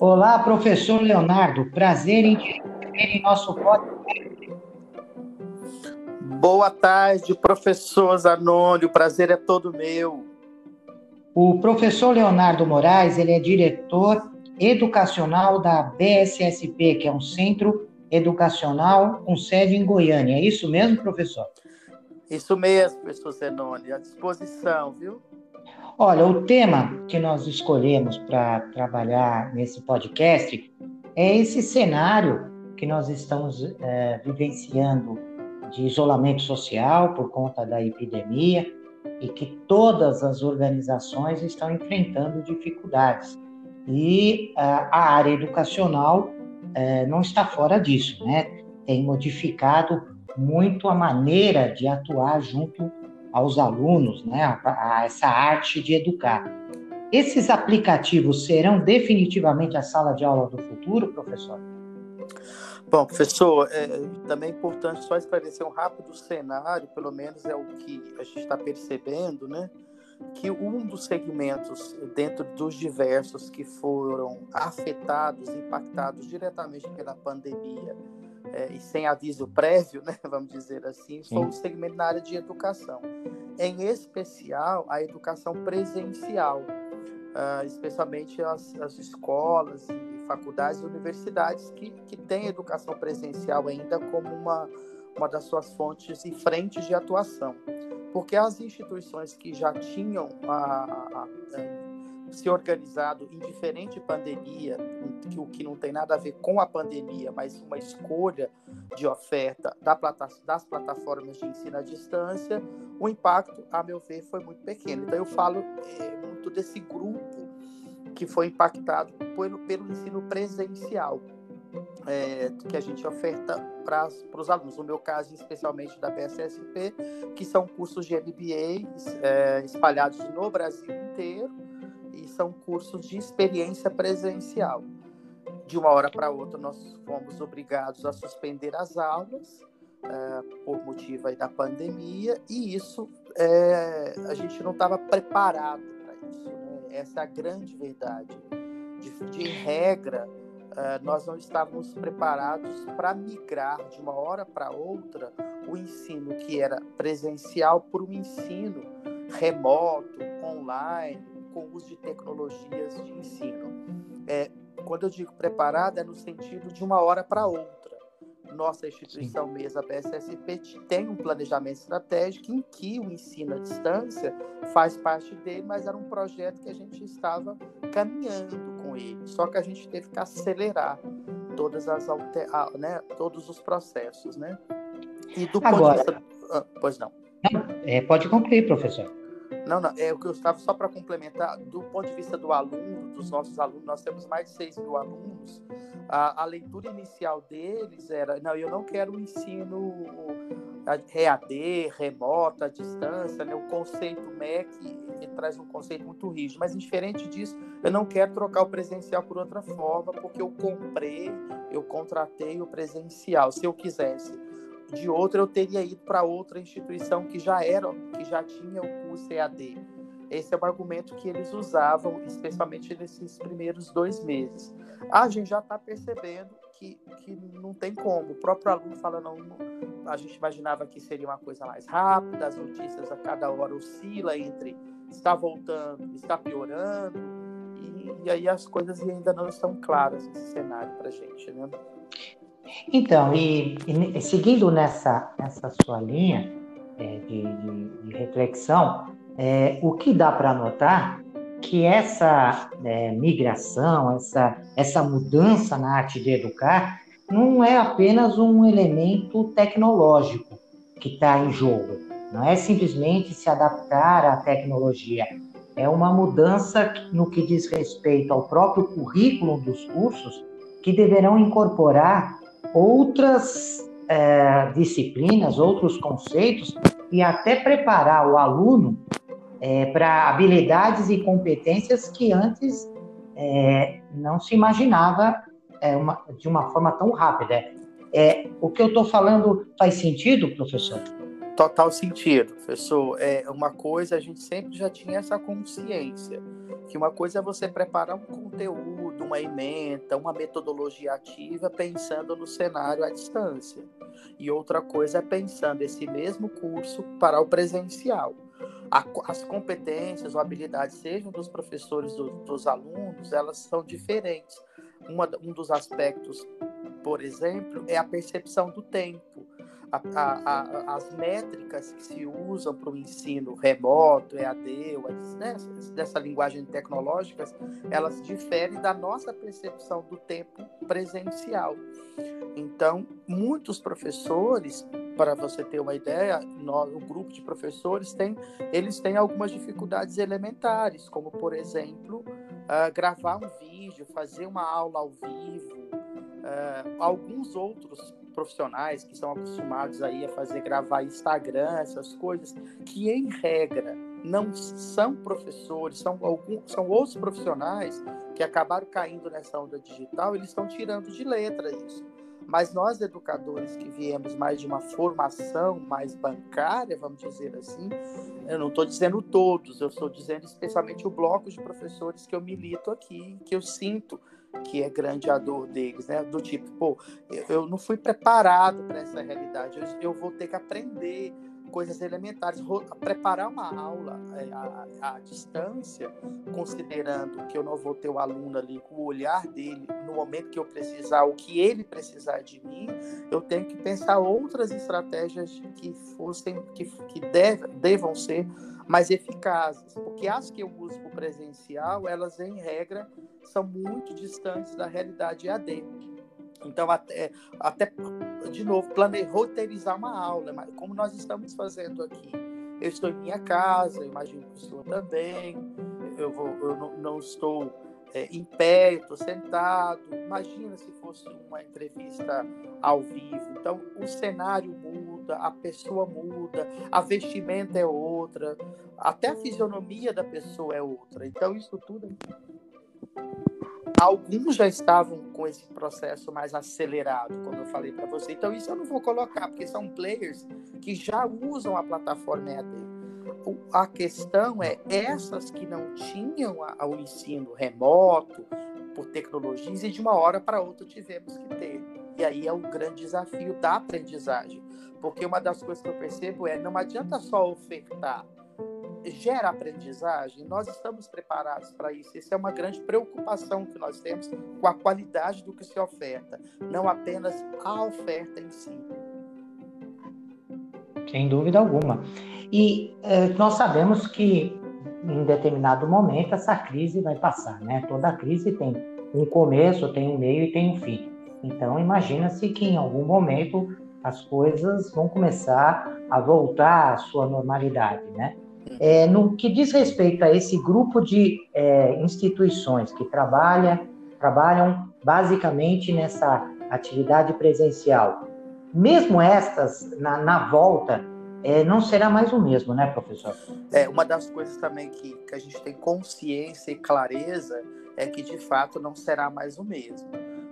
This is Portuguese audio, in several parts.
Olá, professor Leonardo. Prazer em te receber em nosso podcast. Boa tarde, professor Zanoni. O prazer é todo meu. O professor Leonardo Moraes, ele é diretor educacional da BSSP, que é um centro educacional com sede em Goiânia. É isso mesmo, professor? Isso mesmo, professor Zenoni. À disposição, viu? Olha, o tema que nós escolhemos para trabalhar nesse podcast é esse cenário que nós estamos é, vivenciando de isolamento social por conta da epidemia e que todas as organizações estão enfrentando dificuldades. E a, a área educacional é, não está fora disso, né? Tem modificado muito a maneira de atuar junto aos alunos, né, a, a essa arte de educar. Esses aplicativos serão definitivamente a sala de aula do futuro, professor? Bom, professor, é, também é importante só esclarecer um rápido cenário, pelo menos é o que a gente está percebendo, né? Que um dos segmentos dentro dos diversos que foram afetados, impactados diretamente pela pandemia é, e sem aviso prévio, né, vamos dizer assim, foi o segmento na área de educação. Em especial, a educação presencial, uh, especialmente as, as, escolas e faculdades e universidades que, que têm educação presencial ainda como uma, uma das suas fontes e frentes de atuação. Porque as instituições que já tinham a, a, a se organizado em diferente pandemia, o que não tem nada a ver com a pandemia, mas uma escolha de oferta das plataformas de ensino à distância, o impacto, a meu ver, foi muito pequeno. Então eu falo é, muito desse grupo que foi impactado pelo, pelo ensino presencial. É, que a gente oferta para os alunos. No meu caso, especialmente da PSSP, que são cursos de MBA é, espalhados no Brasil inteiro, são cursos de experiência presencial. De uma hora para outra, nós fomos obrigados a suspender as aulas é, por motivo da pandemia, e isso é, a gente não estava preparado para isso. Né? Essa é a grande verdade. De, de regra, é, nós não estávamos preparados para migrar de uma hora para outra o ensino que era presencial para o ensino remoto, online, com o uso de tecnologias de ensino. É, quando eu digo preparada, é no sentido de uma hora para outra. Nossa instituição Sim. mesmo, a PSSP, tem um planejamento estratégico em que o ensino à distância faz parte dele, mas era um projeto que a gente estava caminhando com ele. Só que a gente teve que acelerar todas as alter... né, todos os processos, né? E do Agora, ponto de vista... Ah, pois não. É, pode concluir, professor. Não, não, é o que eu estava só para complementar, do ponto de vista do aluno, dos nossos alunos, nós temos mais de 6 mil alunos, a, a leitura inicial deles era, não, eu não quero o ensino EAD, remoto, à distância, né? o conceito MEC traz um conceito muito rígido, mas diferente disso, eu não quero trocar o presencial por outra forma, porque eu comprei, eu contratei o presencial, se eu quisesse de outra, eu teria ido para outra instituição que já era, que já tinha o curso EAD. Esse é o argumento que eles usavam, especialmente nesses primeiros dois meses. A gente já está percebendo que, que não tem como. O próprio aluno fala, não, a gente imaginava que seria uma coisa mais rápida, as notícias a cada hora oscila entre está voltando, está piorando, e, e aí as coisas ainda não estão claras nesse cenário para a gente, né? Então, e, e seguindo nessa, nessa sua linha é, de, de, de, reflexão, é, o que dá para notar que essa é, migração, essa, essa mudança na arte de educar, não é apenas um elemento tecnológico que está em jogo. Não é simplesmente se adaptar à tecnologia. É uma mudança no que diz respeito ao próprio currículo dos cursos, que deverão incorporar outras é, disciplinas, outros conceitos e até preparar o aluno é, para habilidades e competências que antes é, não se imaginava é, uma, de uma forma tão rápida. É, o que eu estou falando faz sentido, professor? Total sentido, professor. É uma coisa, a gente sempre já tinha essa consciência, que uma coisa é você preparar um conteúdo, uma ementa, uma metodologia ativa pensando no cenário à distância. E outra coisa é pensando esse mesmo curso para o presencial. as competências ou habilidades, sejam dos professores do, dos alunos, elas são diferentes. Uma, um dos aspectos, por exemplo, é a percepção do tempo a, a, as métricas que se usam para o ensino remoto, EAD, né, dessa linguagem tecnológica, elas diferem da nossa percepção do tempo presencial. Então, muitos professores, para você ter uma ideia, o grupo de professores tem, eles têm algumas dificuldades elementares, como por exemplo, uh, gravar um vídeo, fazer uma aula ao vivo, uh, alguns outros profissionais que estão acostumados aí a fazer gravar Instagram, essas coisas, que em regra não são professores, são alguns, são outros profissionais que acabaram caindo nessa onda digital, eles estão tirando de letra isso. Mas nós, educadores que viemos mais de uma formação mais bancária, vamos dizer assim, eu não estou dizendo todos, eu estou dizendo especialmente o bloco de professores que eu milito aqui, que eu sinto que é grande a dor deles, né? Do tipo, pô, eu não fui preparado para essa realidade, eu, vou ter que aprender coisas elementares, preparar uma aula à, à, distância, considerando que eu não vou ter o aluno ali com o olhar dele no momento que eu precisar, o que ele precisar de mim, eu tenho que pensar outras estratégias que fossem, que, que deve, devam ser mais eficazes, porque as que eu uso para presencial, elas em regra são muito distantes da realidade EAD. Então, até, até de novo, planejar, roteirizar uma aula, como nós estamos fazendo aqui. Eu estou em minha casa, imagino que o senhor também. Eu, vou, eu não, não estou é, em pé, estou sentado. Imagina se fosse uma entrevista ao vivo. Então, o cenário muda, a pessoa muda, a vestimenta é outra, até a fisionomia da pessoa é outra. Então, isso tudo. Alguns já estavam com esse processo mais acelerado, como eu falei para você. Então, isso eu não vou colocar, porque são players que já usam a plataforma EAD a questão é essas que não tinham o ensino remoto por tecnologias e de uma hora para outra tivemos que ter. E aí é o grande desafio da aprendizagem, porque uma das coisas que eu percebo é não adianta só ofertar, gera aprendizagem. Nós estamos preparados para isso. Essa é uma grande preocupação que nós temos com a qualidade do que se oferta, não apenas a oferta em si. Sem dúvida alguma. E é, nós sabemos que em determinado momento essa crise vai passar, né? Toda crise tem um começo, tem um meio e tem um fim. Então imagina-se que em algum momento as coisas vão começar a voltar à sua normalidade, né? É, no que diz respeito a esse grupo de é, instituições que trabalha, trabalham basicamente nessa atividade presencial, mesmo estas na, na volta é, não será mais o mesmo, né, professor? É, uma das coisas também que, que a gente tem consciência e clareza é que, de fato, não será mais o mesmo.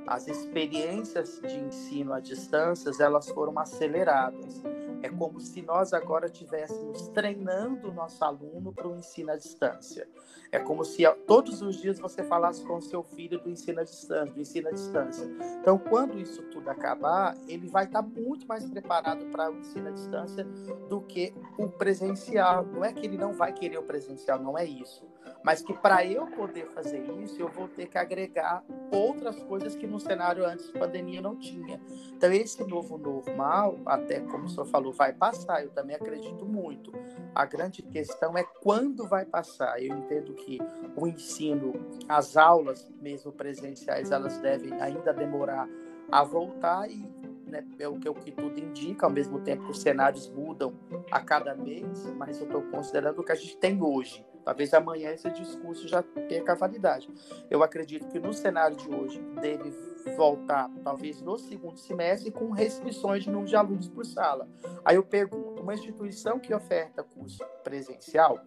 As experiências de ensino à distância, elas foram aceleradas. É como se nós agora estivéssemos treinando o nosso aluno para o ensino à distância. É como se todos os dias você falasse com o seu filho do ensino à distância, do ensino à distância. Então, quando isso tudo acabar, ele vai estar muito mais preparado para o ensino à distância do que o presencial. Não é que ele não vai querer o presencial, não é isso. Mas que para eu poder fazer isso, eu vou ter que agregar outras coisas que no cenário antes de pandemia não tinha. Então, esse novo normal, até como o senhor falou, vai passar. Eu também acredito muito. A grande questão é quando vai passar. Eu entendo que o ensino, as aulas mesmo presenciais, elas devem ainda demorar a voltar e né, é o que, o que tudo indica, ao mesmo tempo que os cenários mudam a cada mês, mas eu estou considerando o que a gente tem hoje. Talvez amanhã esse discurso já perca a validade. Eu acredito que no cenário de hoje deve voltar, talvez no segundo semestre, com restrições de número de alunos por sala. Aí eu pergunto: uma instituição que oferta curso presencial,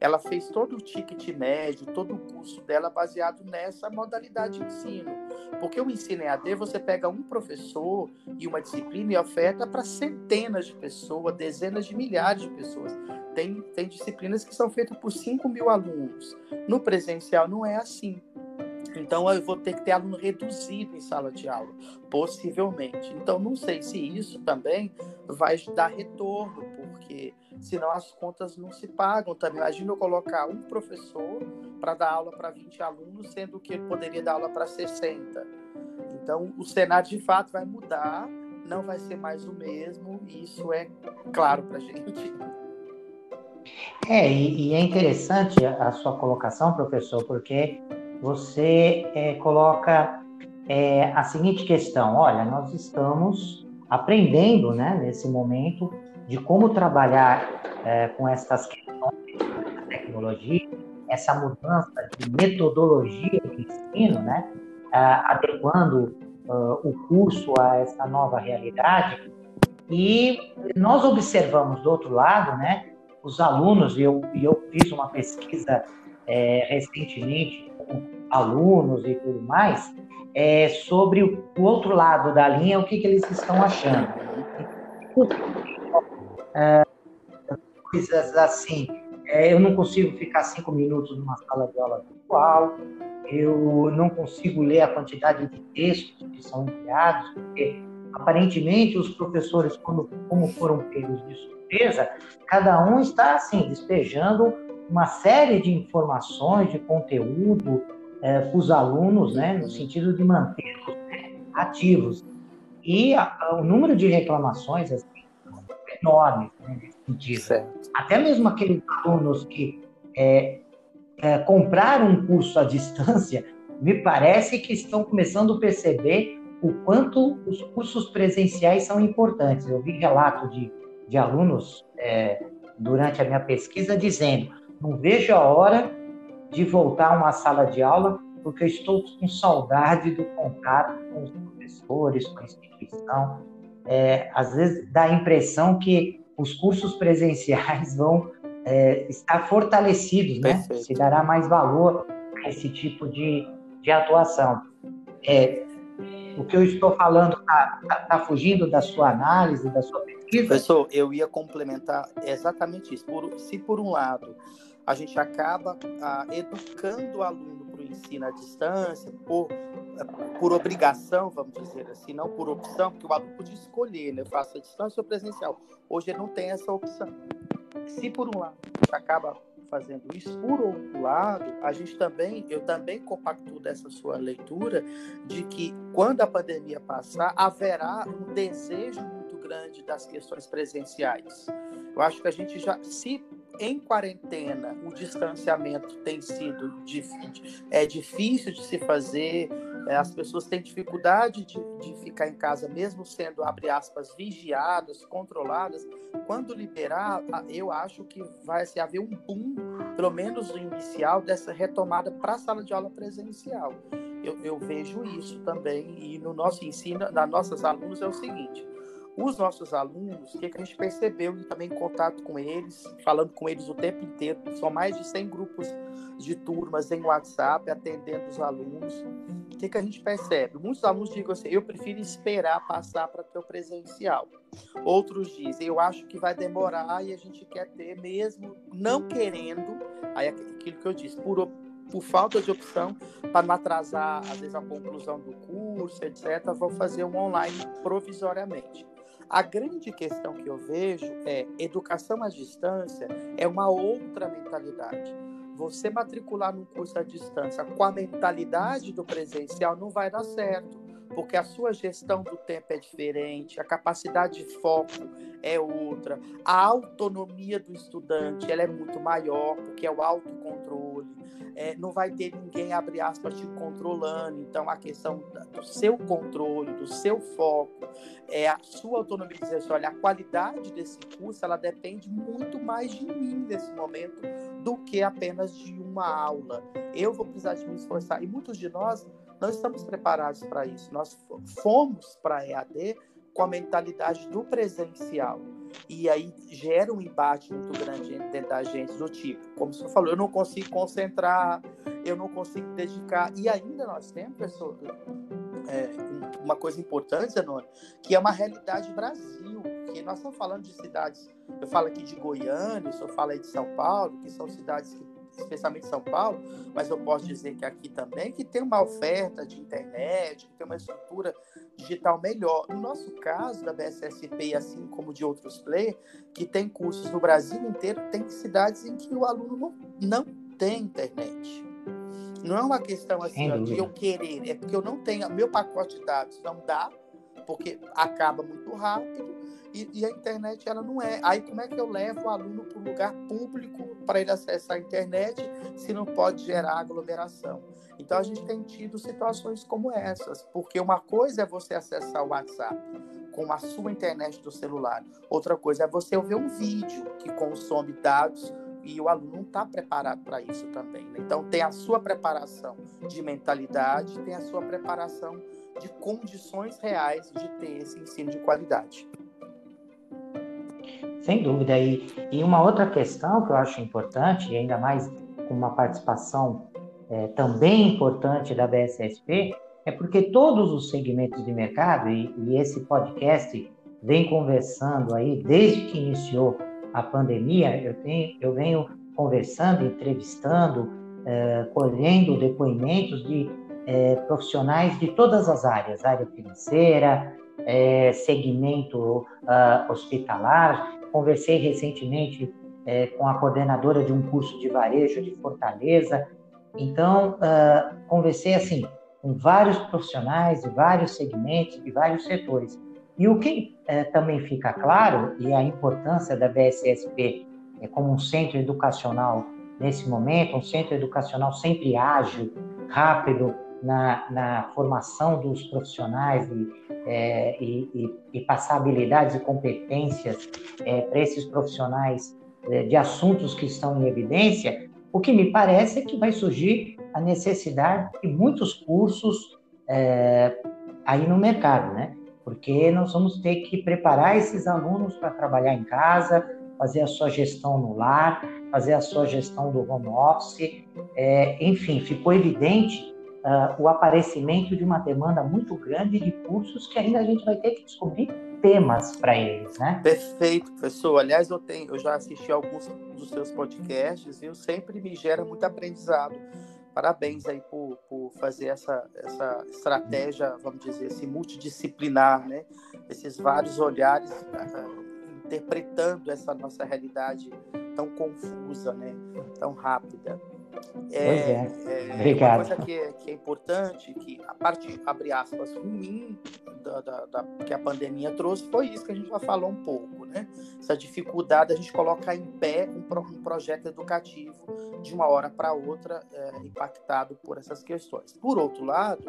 ela fez todo o ticket médio, todo o curso dela baseado nessa modalidade de ensino. Porque o ensino EAD, você pega um professor e uma disciplina e oferta para centenas de pessoas, dezenas de milhares de pessoas. Tem, tem disciplinas que são feitas por 5 mil alunos. No presencial não é assim. Então eu vou ter que ter aluno reduzido em sala de aula, possivelmente. Então não sei se isso também vai dar retorno, porque senão as contas não se pagam também. Imagina eu colocar um professor para dar aula para 20 alunos, sendo que ele poderia dar aula para 60. Então o cenário de fato vai mudar, não vai ser mais o mesmo, e isso é claro para a gente. É, e, e, é interessante a sua colocação, professor, porque você é, coloca é, a seguinte questão: olha, nós estamos aprendendo, né, nesse momento, de como trabalhar é, com essas questões da tecnologia, essa mudança de metodologia de ensino, né, adequando uh, o curso a essa nova realidade. E nós observamos do outro lado, né, os alunos, e eu, eu fiz uma pesquisa é, recentemente com alunos e tudo mais, é, sobre o, outro lado da linha, o que, que eles estão achando. É, coisas assim, é, eu não consigo ficar cinco minutos numa sala de aula virtual, eu não consigo ler a quantidade de textos que são enviados, porque aparentemente os professores, quando, como foram pegos de surpresa, cada um está assim despejando uma série de informações, de conteúdo é, para os alunos, né, no sentido de mantê-los né, ativos. E a, a, o número de reclamações assim, é enorme né, nesse sentido. Certo. Até mesmo aqueles alunos que é, é, compraram um curso à distância, me parece que estão começando a perceber o quanto os cursos presenciais são importantes. Eu vi relato de, de alunos é, durante a minha pesquisa dizendo: não vejo a hora de voltar a uma sala de aula, porque eu estou com saudade do contato com os professores, com a instituição. É, às vezes dá a impressão que os cursos presenciais vão é, estar fortalecidos, né? Se dará mais valor a esse tipo de, de atuação. É, o que eu estou falando está tá, tá fugindo da sua análise, da sua pesquisa? Professor, eu ia complementar exatamente isso. Por, se por um lado a gente acaba ah, educando o aluno para o ensino à distância, por, por obrigação, vamos dizer assim, não por opção, porque o aluno podia escolher, né? Eu faço a distância ou presencial. Hoje ele não tem essa opção. Se por um lado a gente acaba fazendo isso, por outro lado, a gente também, eu também compacto dessa sua leitura de que quando a pandemia passar, haverá um desejo muito grande das questões presenciais. Eu acho que a gente já, se em quarentena o distanciamento tem sido difícil, é difícil de se fazer, é, as pessoas têm dificuldade de, de ficar em casa, mesmo sendo, abre aspas, vigiadas, controladas. Quando liberar, eu acho que vai se haver um boom, pelo menos no inicial, dessa retomada para a sala de aula presencial. Eu, eu, vejo isso também, e no nosso ensino, das nossas alunos, é o seguinte: os nossos alunos, o que, a gente percebeu e também em contato com eles, falando com eles o tempo inteiro, são mais de 100 grupos de turmas em WhatsApp atendendo os alunos. O que, que a gente percebe? Muitos alunos dizem assim: eu prefiro esperar passar para ter o presencial. Outros dizem: eu acho que vai demorar e a gente quer ter, mesmo não querendo. Aí é aquilo que eu disse, por, por falta de opção, para não atrasar, às vezes, a conclusão do curso, etc., vou fazer um online provisoriamente. A grande questão que eu vejo é educação à distância é uma outra mentalidade. Você matricular num curso à distância com a mentalidade do presencial não vai dar certo, porque a sua gestão do tempo é diferente, a capacidade de foco é outra, a autonomia do estudante ela é muito maior, porque é o autocontrole é, não vai ter ninguém, abre aspas, te controlando. Então, a questão do seu controle, do seu foco, é a sua autonomia dizer olha, a qualidade desse curso, ela depende muito mais de mim nesse momento do que apenas de uma aula. Eu vou precisar de me esforçar. E muitos de nós não estamos preparados para isso. Nós fomos para EAD com a mentalidade do presencial. E aí gera um embate muito grande dentro da gente, do tipo, como você falou, eu não consigo concentrar, eu não consigo dedicar. E ainda nós temos, pessoa, é, uma coisa importante, Zanoni, que é uma realidade Brasil, que nós estamos falando de cidades, eu falo aqui de Goiânia, eu falo aí de São Paulo, que são cidades que especialmente São Paulo, mas eu posso dizer que aqui também, que tem uma oferta de internet, que tem uma estrutura digital melhor. No nosso caso, da BSSP, assim como de outros players, que tem cursos no Brasil inteiro, tem cidades em que o aluno não, não tem internet. Não é uma questão assim ó, de eu querer, é porque eu não tenho, meu pacote de dados não dá, porque acaba muito rápido e, e, a internet ela não é. Aí como é que eu levo o aluno para um lugar público para ele acessar a internet se não pode gerar aglomeração? Então a gente tem tido situações como essas, porque uma coisa é você acessar o WhatsApp com a sua internet do celular, outra coisa é você ver um vídeo que consome dados e o aluno não está preparado para isso também. Né? Então, tem a sua preparação de mentalidade, tem a sua preparação de condições reais de ter esse ensino de qualidade. Sem dúvida. E, e uma outra questão que eu acho importante, e ainda mais com uma participação é, também importante da BSSP, é porque todos os segmentos de mercado, e, e esse podcast vem conversando aí desde que iniciou a pandemia, eu, tenho, eu venho conversando, entrevistando, é, colhendo depoimentos de é, profissionais de todas as áreas, área financeira, é, segmento uh, hospitalar. Conversei recentemente é, com a coordenadora de um curso de varejo de Fortaleza. Então, uh, conversei assim com vários profissionais de vários segmentos, de vários setores. E o que é, também fica claro, e a importância da BSSP é, como um centro educacional nesse momento, um centro educacional sempre ágil, rápido na, na formação dos profissionais e, é, e, e, passar habilidades e competências é, para esses profissionais é, de assuntos que estão em evidência, o que me parece é que vai surgir a necessidade de muitos cursos é, aí no mercado, né? porque nós vamos ter que preparar esses alunos para trabalhar em casa, fazer a sua gestão no lar, fazer a sua gestão do home office. É, enfim, ficou evidente uh, o aparecimento de uma demanda muito grande de cursos que ainda a gente vai ter que descobrir temas para eles, né? Perfeito, professor. Aliás, eu tenho, eu já assisti alguns dos seus podcasts e eu sempre me gera muito aprendizado parabéns aí por, por fazer essa, essa estratégia, vamos dizer assim, multidisciplinar, né? Esses vários olhares uh, interpretando essa nossa realidade tão confusa, né? Tão rápida. É, é. Obrigado. Uma coisa que é, que é importante, que a parte, abre aspas, ruim da, da, da, que a pandemia trouxe foi isso que a gente já falou um pouco, né? Essa dificuldade a gente colocar em pé um, um projeto educativo de uma hora para outra é, impactado por essas questões. Por outro lado,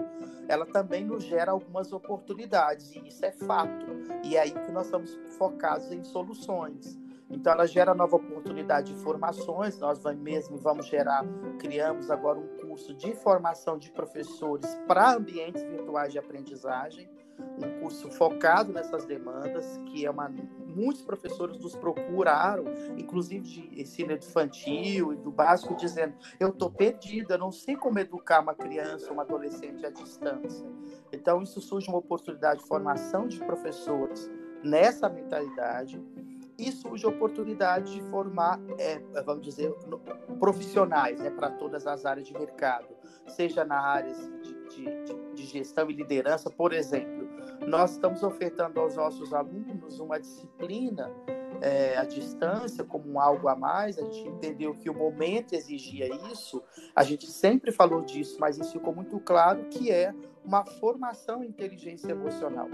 ela também nos gera algumas oportunidades, e isso é fato. E é aí que nós estamos focados em soluções. Então, ela gera nova oportunidade de formações. Nós mesmo vamos gerar, criamos agora um curso de formação de professores para ambientes virtuais de aprendizagem, um curso focado nessas demandas, que é uma muitos professores nos procuraram, inclusive de ensino infantil e do básico, dizendo: eu estou perdida, não sei como educar uma criança, uma adolescente à distância. Então, isso surge uma oportunidade de formação de professores nessa mentalidade e surge a oportunidade de formar, é, vamos dizer, profissionais né, para todas as áreas de mercado, seja na área de, de, de, gestão e liderança, por exemplo. Nós estamos ofertando aos nossos alunos uma disciplina é, à distância como algo a mais, a gente entendeu que o momento exigia isso, a gente sempre falou disso, mas isso ficou muito claro que é uma formação em inteligência emocional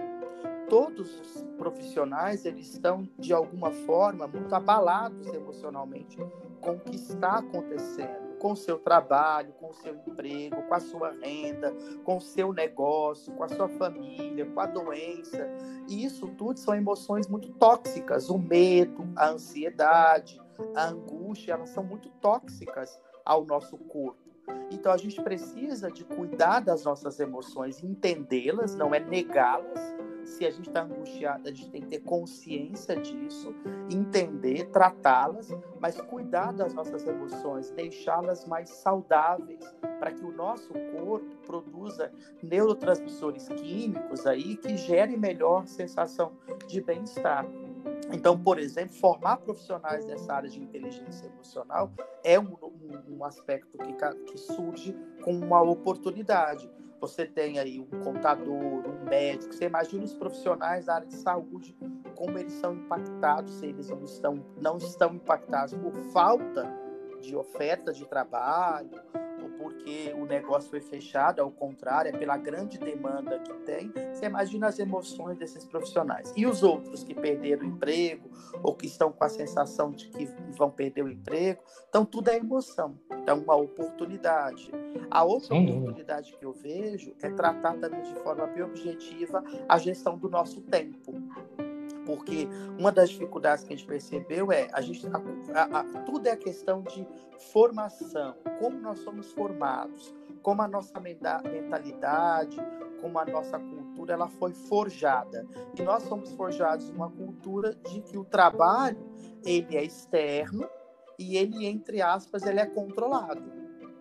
todos os profissionais eles estão de alguma forma muito abalados emocionalmente com o que está acontecendo com o seu trabalho, com o seu emprego, com a sua renda, com o seu negócio, com a sua família, com a doença. E isso tudo são emoções muito tóxicas. O medo, a ansiedade, a angústia, elas são muito tóxicas ao nosso corpo. Então a gente precisa de cuidar das nossas emoções, entendê-las, não é negá-las, se a gente está angustiado, a gente tem que ter consciência disso, entender, tratá-las, mas cuidar das nossas emoções, deixá-las mais saudáveis, para que o nosso corpo produza neurotransmissores químicos aí que gerem melhor sensação de bem-estar. Então, por exemplo, formar profissionais nessa área de inteligência emocional é um, um um, um aspecto que, que surge com uma oportunidade. Você tem aí um contador, um médico, você imagina os profissionais da área de saúde, como eles são impactados, se eles não estão, não estão impactados por falta de oferta de trabalho, porque o negócio foi fechado, ao contrário, é pela grande demanda que tem. Você imagina as emoções desses profissionais. E os outros que perderam o emprego, ou que estão com a sensação de que vão perder o emprego. Então, tudo é emoção. Então, uma oportunidade. A outra Sim. oportunidade que eu vejo é tratar também de forma bem objetiva a gestão do nosso tempo porque uma das dificuldades que a gente percebeu é a gente a, a, tudo é a questão de formação, como nós somos formados, como a nossa mentalidade, como a nossa cultura ela foi forjada. E nós somos forjados numa cultura de que o trabalho ele é externo e ele entre aspas ele é controlado.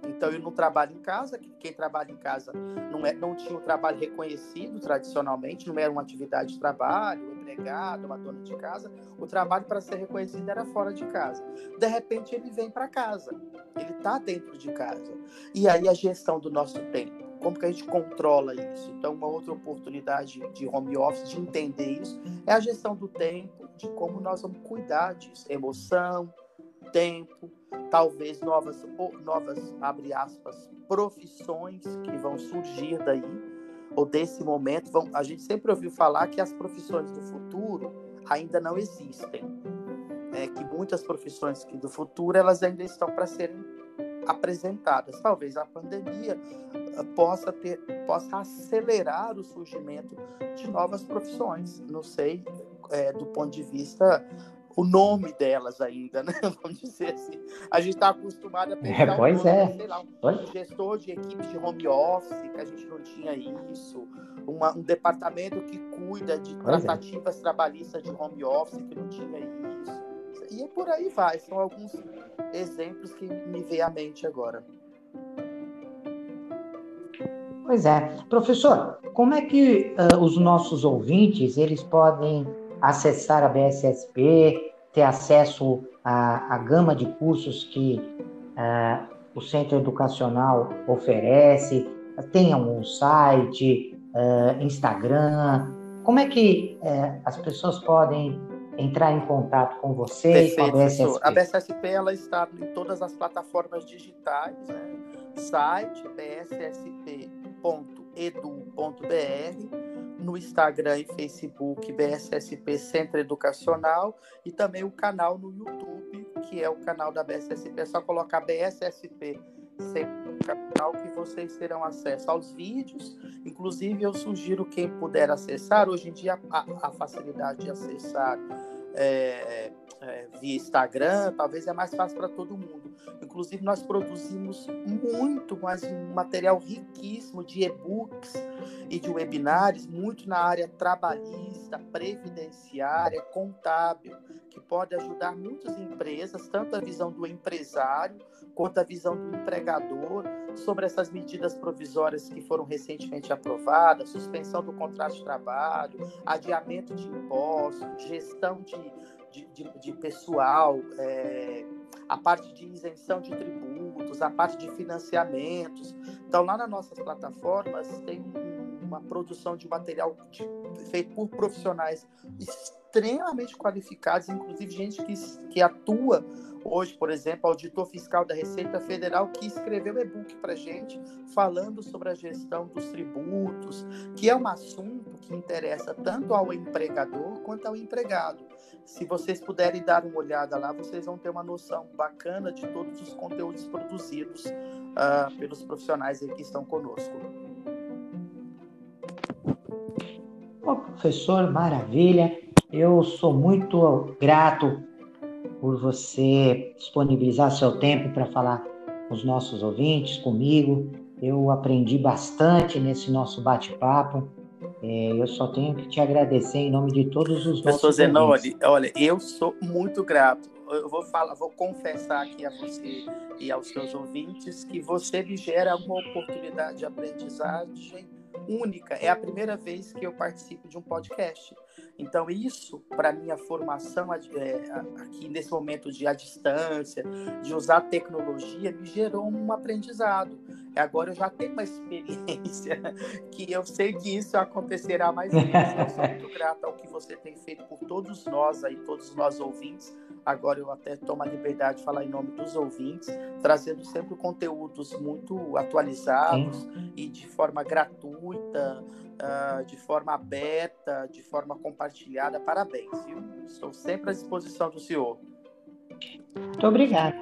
Então eu não trabalho em casa, quem trabalha em casa não, é, não tinha o trabalho reconhecido tradicionalmente, não era uma atividade de trabalho, empregado, uma dona de casa. O trabalho para ser reconhecido era fora de casa. De repente ele vem para casa, ele está dentro de casa. E aí a gestão do nosso tempo, como que a gente controla isso? Então uma outra oportunidade de home office, de entender isso, é a gestão do tempo, de como nós vamos cuidar disso, emoção, tempo, talvez novas, novas abre aspas, profissões que vão surgir daí, ou desse momento. Vão, a gente sempre ouviu falar que as profissões do futuro ainda não existem. É, que muitas profissões que do futuro elas ainda estão para serem apresentadas. Talvez a pandemia ah, possa ter, possa acelerar o surgimento de novas profissões. Não sei, é, do ponto de vista o nome delas ainda, né? Vamos dizer assim. A gente está acostumado a pensar é, pois um, é. sei lá, um gestor de equipes de home office, que a gente não tinha isso, uma, um departamento que cuida de pois é. tratativas é. trabalhistas de home office, que não tinha isso. E por aí vai, são alguns exemplos que me vêm à mente agora. Pois é. Professor, como é que uh, os nossos ouvintes, eles podem acessar a BSSP, ter acesso à, à gama de cursos que uh, o centro educacional oferece, tenha um site, uh, Instagram. Como é que uh, as pessoas podem entrar em contato com você com a BSSP? A BSSP ela está em todas as plataformas digitais, né? site bssp.edu.br no Instagram e Facebook BSSP Centro Educacional e também o canal no YouTube, que é o canal da BSSP. É só colocar BSSP Centro Educacional que vocês terão acesso aos vídeos. Inclusive, eu sugiro quem puder acessar. Hoje em dia, a, a facilidade de acessar é, é, via Instagram, talvez é mais fácil para todo mundo. Inclusive, nós produzimos muito, mas um material riquíssimo de e-books e de webinários, muito na área trabalhista, previdenciária, contábil, que pode ajudar muitas empresas, tanto a visão do empresário quanto a visão do empregador sobre essas medidas provisórias que foram recentemente aprovadas, suspensão do contrato de trabalho, adiamento de impostos, gestão de, de, de, de pessoal, é, a parte de isenção de tributos, a parte de financiamentos. Então, lá nas nossas plataformas tem uma produção de material de, feito por profissionais extremamente qualificados, inclusive gente que, que atua hoje, por exemplo, auditor fiscal da Receita Federal que escreveu e-book para gente falando sobre a gestão dos tributos, que é um assunto que interessa tanto ao empregador quanto ao empregado. Se vocês puderem dar uma olhada lá, vocês vão ter uma noção bacana de todos os conteúdos produzidos uh, pelos profissionais que estão conosco. Oh, professor, maravilha. Eu sou muito grato por você disponibilizar seu tempo para falar com os nossos ouvintes, comigo. Eu aprendi bastante nesse nosso bate-papo. É, eu só tenho que te agradecer em nome de todos os nossos Pessoas ouvintes. olha, eu sou muito grato. Eu vou falar, vou confessar aqui a você e aos seus ouvintes que você me gera uma oportunidade de aprendizagem única. É a primeira vez que eu participo de um podcast. Então, isso, para minha formação é, aqui nesse momento de à distância, de usar tecnologia, me gerou um aprendizado. Agora eu já tenho uma experiência que eu sei que isso acontecerá mais vezes. Eu sou muito grata ao que você tem feito por todos nós aí, todos nós ouvintes. Agora eu até tomo a liberdade de falar em nome dos ouvintes, trazendo sempre conteúdos muito atualizados Sim. e de forma gratuita, uh, de forma aberta, de forma compartilhada. Parabéns, viu? Estou sempre à disposição do senhor. Muito obrigado.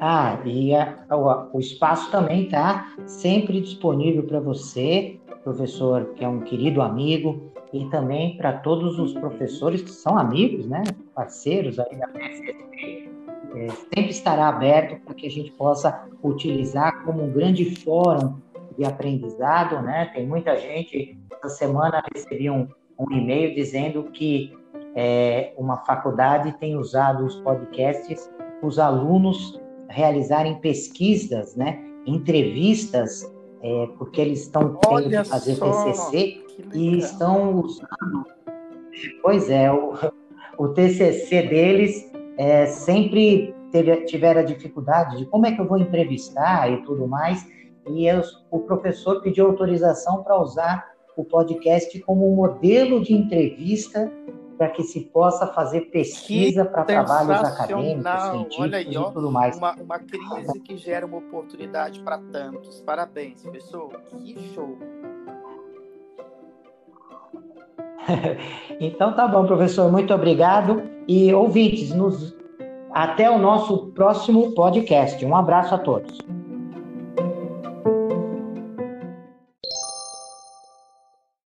Ah, e a, o, o espaço também está sempre disponível para você, professor, que é um querido amigo, e também para todos os professores que são amigos, né, parceiros aí da PSSP. É, sempre estará aberto para que a gente possa utilizar como um grande fórum de aprendizado, né? Tem muita gente. Essa semana recebi um, um e-mail dizendo que é, uma faculdade tem usado os podcasts os alunos realizarem pesquisas, né? Entrevistas, é, porque eles estão tendo que fazer só, TCC e estão usando. Pois é, o, o TCC deles é, sempre teve, tiveram a dificuldade de como é que eu vou entrevistar e tudo mais e eu, o professor pediu autorização para usar o podcast como um modelo de entrevista para que se possa fazer pesquisa para trabalhos acadêmicos, científicos Olha aí, ó, e tudo mais. Uma, uma crise que gera uma oportunidade para tantos. Parabéns, pessoal. Que show! então tá bom, professor. Muito obrigado. E ouvintes, nos... até o nosso próximo podcast. Um abraço a todos.